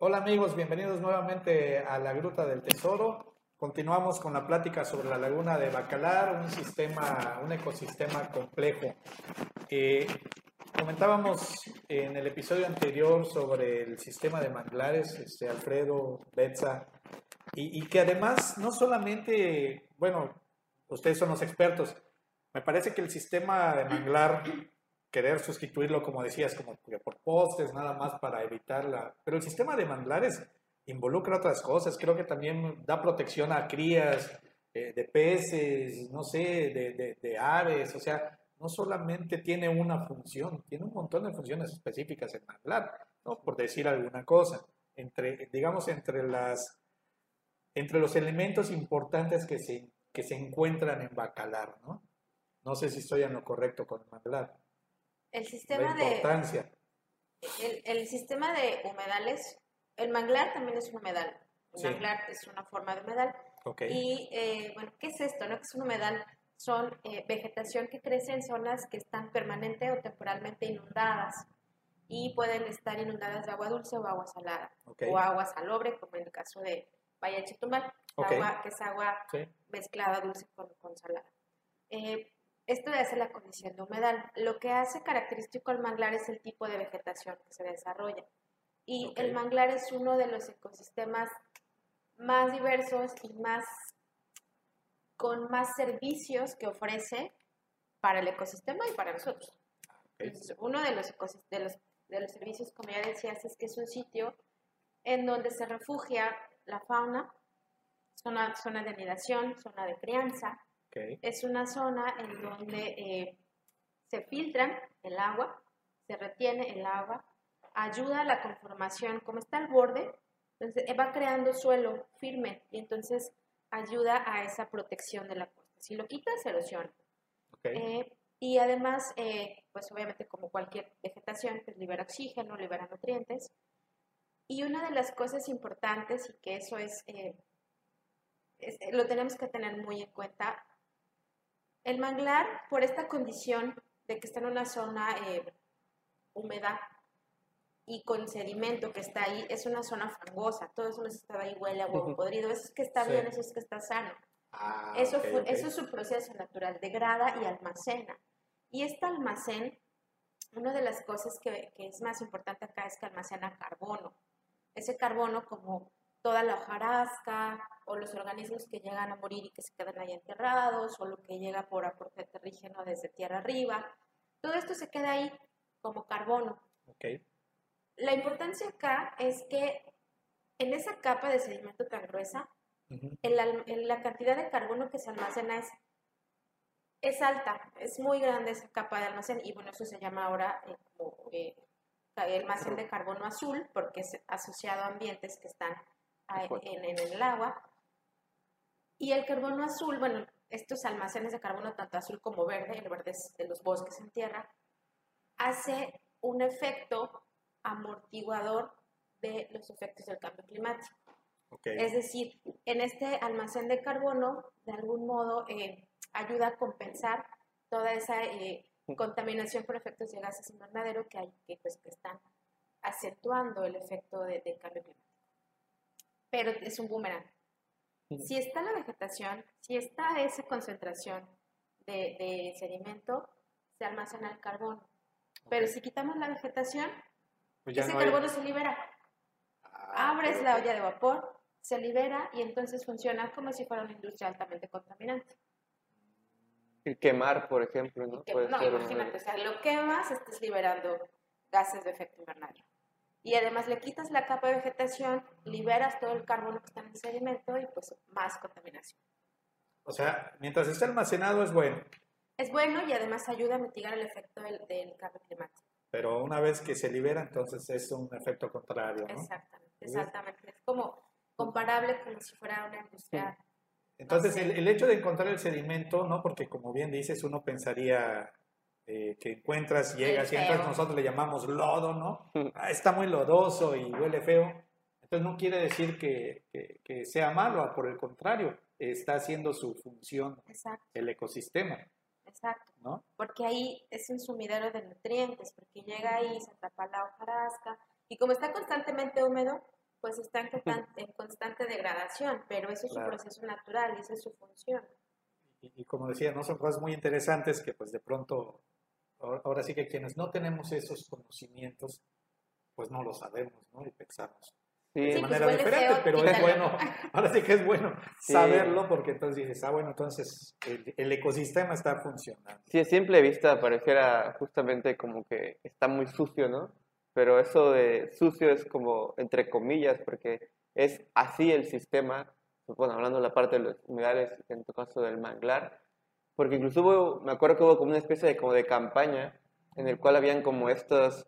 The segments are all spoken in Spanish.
Hola amigos, bienvenidos nuevamente a la Gruta del Tesoro. Continuamos con la plática sobre la laguna de Bacalar, un sistema, un ecosistema complejo. Eh, comentábamos en el episodio anterior sobre el sistema de manglares, este, Alfredo, Betsa, y, y que además no solamente, bueno, ustedes son los expertos, me parece que el sistema de manglar querer sustituirlo, como decías, como por postes, nada más para evitarla. Pero el sistema de manglares involucra otras cosas. Creo que también da protección a crías eh, de peces, no sé, de, de, aves. O sea, no solamente tiene una función, tiene un montón de funciones específicas el manglar, ¿no? por decir alguna cosa. Entre, digamos, entre, las, entre los elementos importantes que se, que se encuentran en Bacalar, ¿no? No sé si estoy en lo correcto con el manglar el sistema de el, sistema de humedales, el manglar también es un humedal. El manglar es una forma de humedal. Y eh, bueno, ¿qué es esto? No? ¿Qué es un humedal? Son eh, vegetación que crece en zonas que están permanente o temporalmente inundadas y pueden estar inundadas de agua dulce o agua salada o agua salobre, como en el caso de Valle Chetumal, agua, que es agua mezclada dulce con, con salada. Eh, esto hace la condición de humedal. Lo que hace característico al manglar es el tipo de vegetación que se desarrolla. Y el manglar es uno de los ecosistemas más diversos y más con más servicios que ofrece para el ecosistema y para nosotros. uno de los, de los, de los servicios, como ya decías, es que es un sitio en donde se refugia la fauna, zona, zona de anidación, zona de crianza, es una zona en donde eh, se filtra el agua, se retiene el agua, ayuda a la conformación, como está al borde, entonces eh, va creando suelo firme y entonces ayuda a esa protección de la costa. Si lo quitas, erosiona. Eh, y además, pues obviamente como cualquier vegetación, pues libera oxígeno, libera nutrientes. Y una de las cosas importantes, y que eso es lo tenemos que tener muy en cuenta, el manglar, por esta condición de que está en una zona eh, húmeda y con sedimento que está ahí, es una zona fangosa. Todo eso no está ahí, huele a huevo podrido. Eso es que está bien, eso es que está sano. Ah, eso, eso es su proceso natural, degrada y almacena. Y este almacén, una de las cosas que, que es más importante acá es que almacena carbono. Ese carbono, como toda la hojarasca o los organismos que llegan a morir y que se quedan ahí enterrados o lo que llega por aporte terrígeno desde tierra arriba. Todo esto se queda ahí como carbono. Okay. La importancia acá es que en esa capa de sedimento tan gruesa, la cantidad de carbono que se almacena es, es alta, es muy grande esa capa de almacén y bueno, eso se llama ahora eh, como eh, almacén de carbono azul porque es asociado a ambientes que están en, el agua. Y el carbono azul, bueno, estos almacenes de carbono, tanto azul como verde, el verde es de los bosques en tierra, hace un efecto amortiguador de los efectos del cambio climático. Es decir, en este almacén de carbono, de algún modo, eh, ayuda a compensar toda esa eh, contaminación por efectos de gases invernadero que hay, que, pues, que están acentuando el efecto del cambio climático pero es un boomerang. Si está la vegetación, si está esa concentración de, sedimento, se almacena el carbono. Pero si quitamos la vegetación, pues ese carbono se libera. Ah, Abres la olla de vapor, se libera y entonces funciona como si fuera una industria altamente contaminante. Y quemar, por ejemplo, ¿no? no, imagínate, o sea, lo quemas, estás liberando gases de efecto invernadero y además le quitas la capa de vegetación, liberas todo el carbono que está en el sedimento y pues más contaminación. O sea, mientras esté almacenado es bueno. Es bueno y además ayuda a mitigar el efecto del, cambio climático. Pero una vez que se libera, entonces es un efecto contrario, ¿no? Exactamente, exactamente. Es como comparable como si fuera una industria. Entonces, el, el, hecho de encontrar el sedimento, ¿no? Porque como bien dices, uno pensaría, eh, que encuentras, llegas y entras, nosotros le llamamos lodo, ¿no? Mm. Ah, está muy lodoso y huele feo. Entonces no quiere decir que, que, sea malo, por el contrario, está haciendo su función el ecosistema. Exacto. ¿no? Porque ahí es un sumidero de nutrientes, porque llega ahí, se atrapa la hojarasca, y como está constantemente húmedo, Pues está en constante, degradación, pero eso es un proceso natural y esa es su función. Y, como decía, no son cosas muy interesantes que pues de pronto, ahora sí que quienes no tenemos esos conocimientos, pues no lo sabemos, ¿no? Y pensamos de pues manera diferente, pero es bueno, ahora sí que es bueno saberlo porque entonces dices, ah, bueno, entonces el, ecosistema está funcionando. Sí, a simple vista pareciera justamente como que está muy sucio, ¿no? Pero eso de sucio es como entre comillas, porque es así el sistema, bueno, hablando de la parte de los humedales, en tu caso del manglar, porque incluso hubo, me acuerdo que hubo como una especie de, como de campaña en el cual habían como estos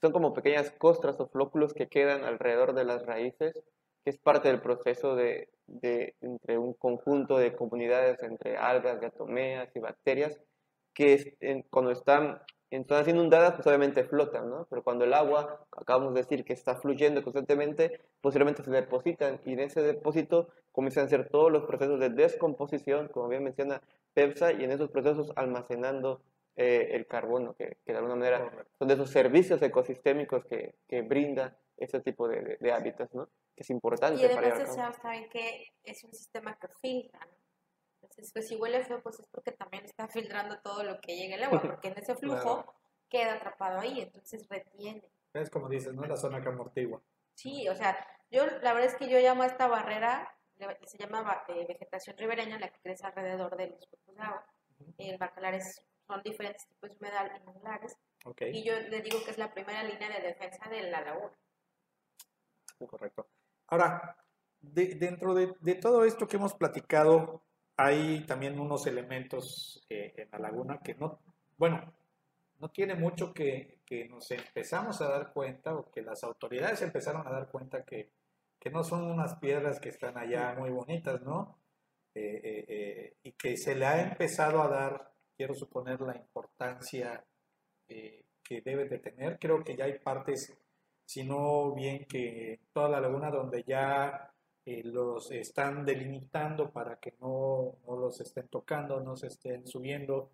son como pequeñas costras o flóculos que quedan alrededor de las raíces, que es parte del proceso de, de entre un conjunto de comunidades entre algas, diatomeas y bacterias, que cuando están en zonas inundadas, pues obviamente flotan, ¿no? Pero cuando el agua, acabamos de decir que está fluyendo constantemente, posiblemente se depositan y en ese depósito comienzan a hacer todos los procesos de descomposición, como bien menciona Pepsa, y en esos procesos almacenando eh, el carbono, que, de alguna manera son de esos servicios ecosistémicos que, que brinda ese tipo de, de, hábitats, ¿no? Que es importante. Y además saben que es un sistema que filtra, ¿no? Entonces, pues si huele feo, pues es porque también está filtrando todo lo que llega el agua, porque en ese flujo queda atrapado ahí, entonces retiene. Es como dices, ¿no? La zona que amortigua. Sí, o sea, yo la verdad es que yo llamo a esta barrera, se llama eh, vegetación ribereña, la que crece alrededor de los cuerpos de agua. El bacalar es son diferentes tipos de humedal y manglares. Y yo le digo que es la primera línea de defensa de la laguna. Correcto. Ahora, dentro de, todo esto que hemos platicado, hay también unos elementos eh, en la laguna que no, bueno, no tiene mucho que, que, nos empezamos a dar cuenta o que las autoridades empezaron a dar cuenta que, que no son unas piedras que están allá muy bonitas, ¿no? Eh, eh, y que se le ha empezado a dar quiero suponer la importancia eh, que debe de tener. Creo que ya hay partes, si no bien que toda la laguna donde ya eh, los están delimitando para que no, no, los estén tocando, no se estén subiendo,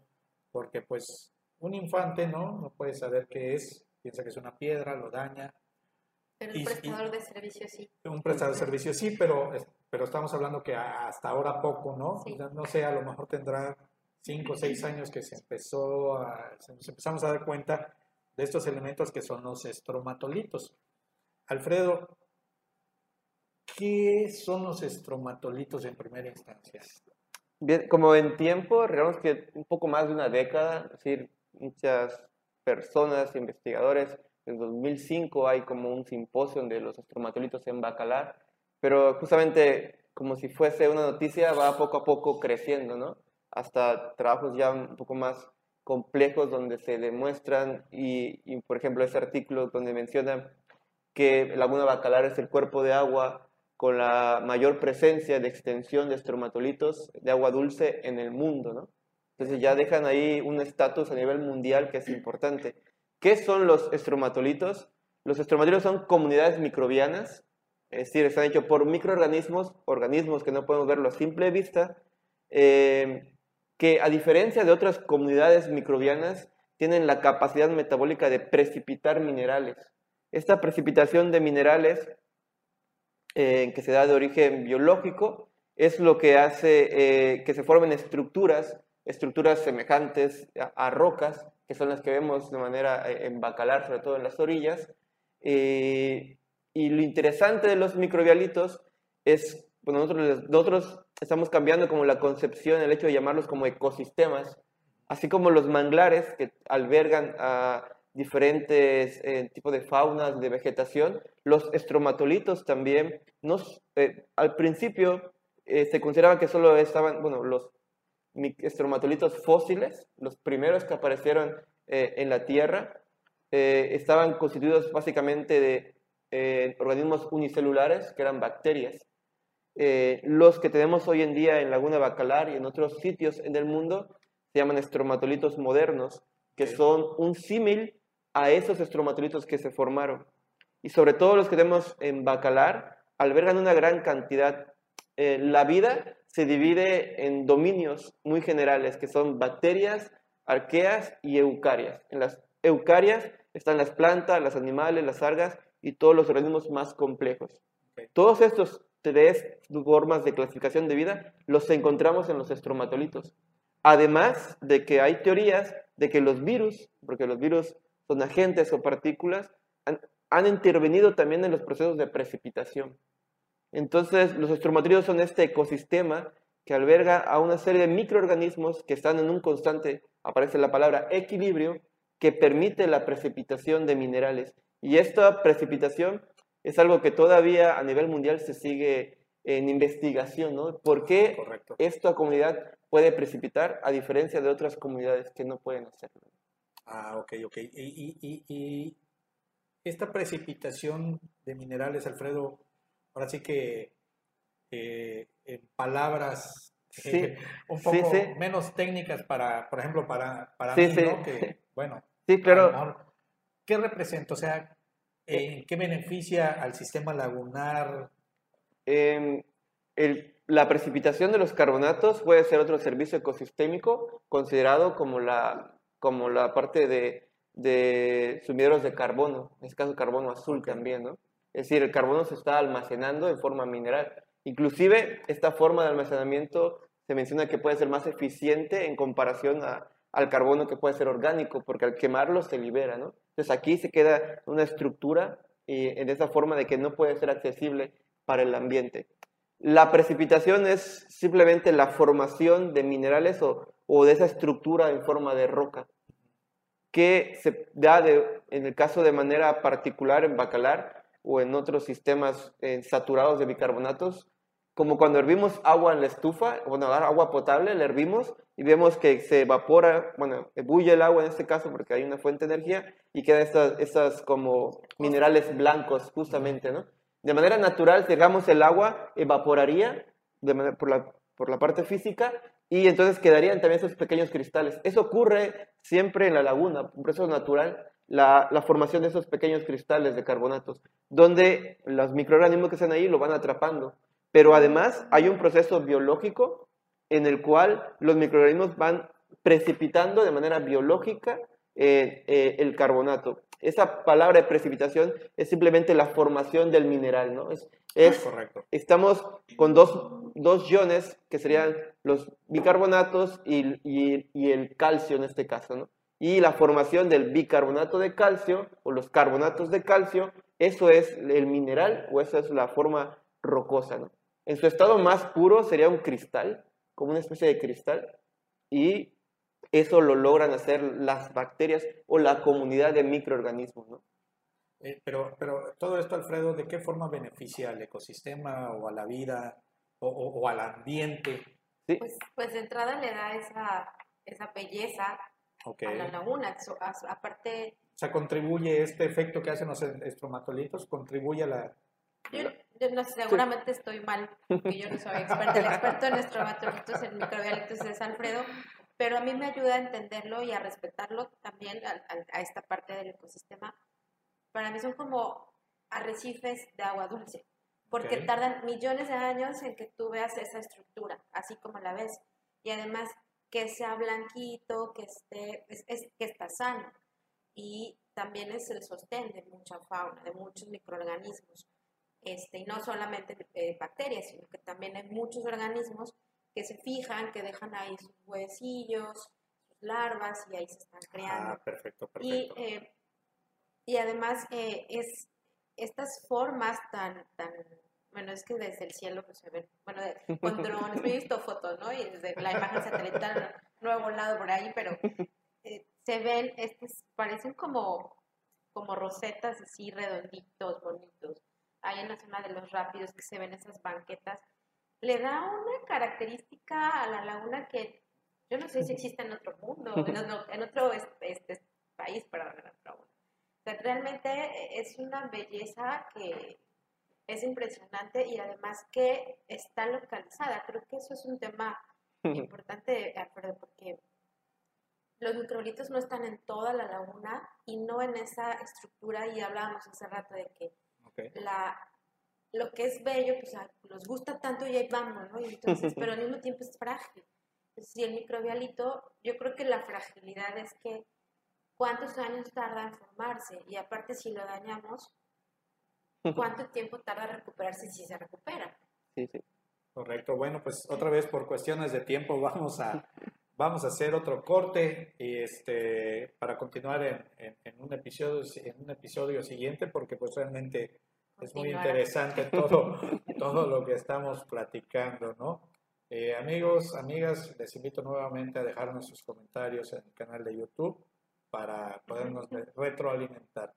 porque pues un infante no, no puede saber qué es, piensa que es una piedra, lo daña. Pero un prestador de servicio sí. Un prestador de servicio sí, pero, pero estamos hablando que hasta ahora poco, ¿no? No sé, a lo mejor tendrá cinco o seis años que se empezó a, nos empezamos a dar cuenta de estos elementos que son los estromatolitos. Alfredo, ¿qué son los estromatolitos en primera instancia? Bien, como en tiempo, digamos que un poco más de una década, es decir, muchas personas, investigadores, en 2005 hay como un simposio de los estromatolitos en Bacalar, pero justamente como si fuese una noticia va poco a poco creciendo, ¿no? hasta trabajos ya un poco más complejos donde se demuestran y, por ejemplo ese artículo donde menciona que Laguna Bacalar es el cuerpo de agua con la mayor presencia de extensión de estromatolitos de agua dulce en el mundo, ¿no? Entonces ya dejan ahí un estatus a nivel mundial que es importante. ¿Qué son los estromatolitos? Los estromatolitos son comunidades microbianas, es decir, están hechos por microorganismos, organismos que no podemos verlo a simple vista, eh, que a diferencia de otras comunidades microbianas, tienen la capacidad metabólica de precipitar minerales. Esta precipitación de minerales, eh, que se da de origen biológico, es lo que hace eh, que se formen estructuras, estructuras semejantes a, rocas, que son las que vemos de manera eh, en bacalar, sobre todo en las orillas. y lo interesante de los microbialitos es, bueno, nosotros, nosotros estamos cambiando como la concepción, el hecho de llamarlos como ecosistemas, así como los manglares que albergan a diferentes eh, tipos de faunas, de vegetación, los estromatolitos también, nos, eh, al principio eh, se consideraba que solo estaban, bueno, los estromatolitos fósiles, los primeros que aparecieron en la Tierra, estaban constituidos básicamente de organismos unicelulares, que eran bacterias. Eh, los que tenemos hoy en día en Laguna Bacalar y en otros sitios en el mundo se llaman estromatolitos modernos, que son un símil a esos estromatolitos que se formaron. Y sobre todo los que tenemos en Bacalar albergan una gran cantidad. Eh, la vida se divide en dominios muy generales, que son bacterias, arqueas y eucarias. En las eucarias están las plantas, los animales, las algas y todos los organismos más complejos. Todos estos tres formas de clasificación de vida los encontramos en los estromatolitos. Además de que hay teorías de que los virus, porque los virus son agentes o partículas, han, intervenido también en los procesos de precipitación. Entonces, los estromatolitos son este ecosistema que alberga a una serie de microorganismos que están en un constante, aparece la palabra equilibrio, que permite la precipitación de minerales. Y esta precipitación es algo que todavía a nivel mundial se sigue en investigación, ¿no? ¿Por qué esta comunidad puede precipitar a diferencia de otras comunidades que no pueden hacerlo? Ah, ok, ok. Y, esta precipitación de minerales, Alfredo, ahora sí que eh, en palabras eh, un poco menos técnicas para, por ejemplo, para, para mí, ¿no? Que, bueno, sí, claro. ¿qué representa? O sea, ¿En qué beneficia al sistema lagunar? la precipitación de los carbonatos puede ser otro servicio ecosistémico considerado como la, como la parte de, de sumideros de carbono, en este caso carbono azul también, ¿no? Es decir, el carbono se está almacenando en forma mineral. Inclusive, esta forma de almacenamiento se menciona que puede ser más eficiente en comparación a, al carbono que puede ser orgánico, porque al quemarlo se libera, ¿no? Entonces aquí se queda una estructura y en esa forma de que no puede ser accesible para el ambiente. La precipitación es simplemente la formación de minerales o, o de esa estructura en forma de roca que se da en el caso de manera particular en bacalar o en otros sistemas eh, saturados de bicarbonatos, como cuando hervimos agua en la estufa, bueno, agua potable, la hervimos y vemos que se evapora, bueno, bulle el agua en este caso porque hay una fuente de energía y quedan estas, estas como minerales blancos justamente, ¿no? De manera natural, si dejamos el agua, evaporaría de manera, por, la, por la parte física y entonces quedarían también esos pequeños cristales. Eso ocurre siempre en la laguna, un proceso natural, la, formación de esos pequeños cristales de carbonatos, donde los microorganismos que están ahí lo van atrapando. Pero además hay un proceso biológico en el cual los microorganismos van precipitando de manera biológica eh, eh, el carbonato. Esa palabra de precipitación es simplemente la formación del mineral, ¿no? Es, es correcto. Estamos con dos, dos, iones que serían los bicarbonatos y, y, y, el calcio en este caso, ¿no? Y la formación del bicarbonato de calcio o los carbonatos de calcio, eso es el mineral o esa es la forma rocosa, ¿no? En su estado más puro sería un cristal, como una especie de cristal, y eso lo logran hacer las bacterias o la comunidad de microorganismos, ¿no? Eh, pero, pero todo esto, Alfredo, ¿de qué forma beneficia al ecosistema o a la vida o, al ambiente? Pues, pues, de entrada le da esa, esa belleza a la laguna. aparte... O sea, contribuye este efecto que hacen los estromatolitos, contribuye a la, yo, no sé, seguramente estoy mal, porque yo no soy experta. El experto en estromatolitos, en microbialitos es Alfredo, pero a mí me ayuda a entenderlo y a respetarlo también a, esta parte del ecosistema. Para mí son como arrecifes de agua dulce, porque tardan millones de años en que tú veas esa estructura, así como la ves. Y además que sea blanquito, que esté, es, que está sano. Y también es el sostén de mucha fauna, de muchos microorganismos. Este, y no solamente eh, bacterias, sino que también hay muchos organismos que se fijan, que dejan ahí sus huesillos, sus larvas y ahí se están creando. Ah, perfecto, perfecto. Y, eh, y además eh, es estas formas tan, tan, bueno, es que desde el cielo pues, se ven, bueno, con drones, he visto fotos, ¿no? Y desde la imagen satelital no he volado por ahí, pero se ven, estos parecen como, como rosetas así redonditos, bonitos ahí en la zona de los rápidos que se ven esas banquetas, le da una característica a la laguna que yo no sé si existe en otro mundo, en otro, este, país, perdón, en mundo. O sea, realmente es una belleza que es impresionante y además que está localizada. Creo que eso es un tema importante, Alfredo, porque los microlitos no están en toda la laguna y no en esa estructura y hablábamos hace rato de que la, lo que es bello, pues nos gusta tanto y ahí vamos, ¿no? entonces, pero al mismo tiempo es frágil. si el microbialito, yo creo que la fragilidad es que cuántos años tarda en formarse y aparte si lo dañamos, cuánto tiempo tarda en recuperarse si se recupera. Sí, sí. Correcto. Bueno, pues otra vez por cuestiones de tiempo vamos a, vamos a hacer otro corte y este, para continuar en, en, un episodio, en un episodio siguiente porque pues realmente es muy interesante todo, todo lo que estamos platicando, ¿no? Eh, amigos, amigas, les invito nuevamente a dejarnos sus comentarios en el canal de YouTube para podernos retroalimentar.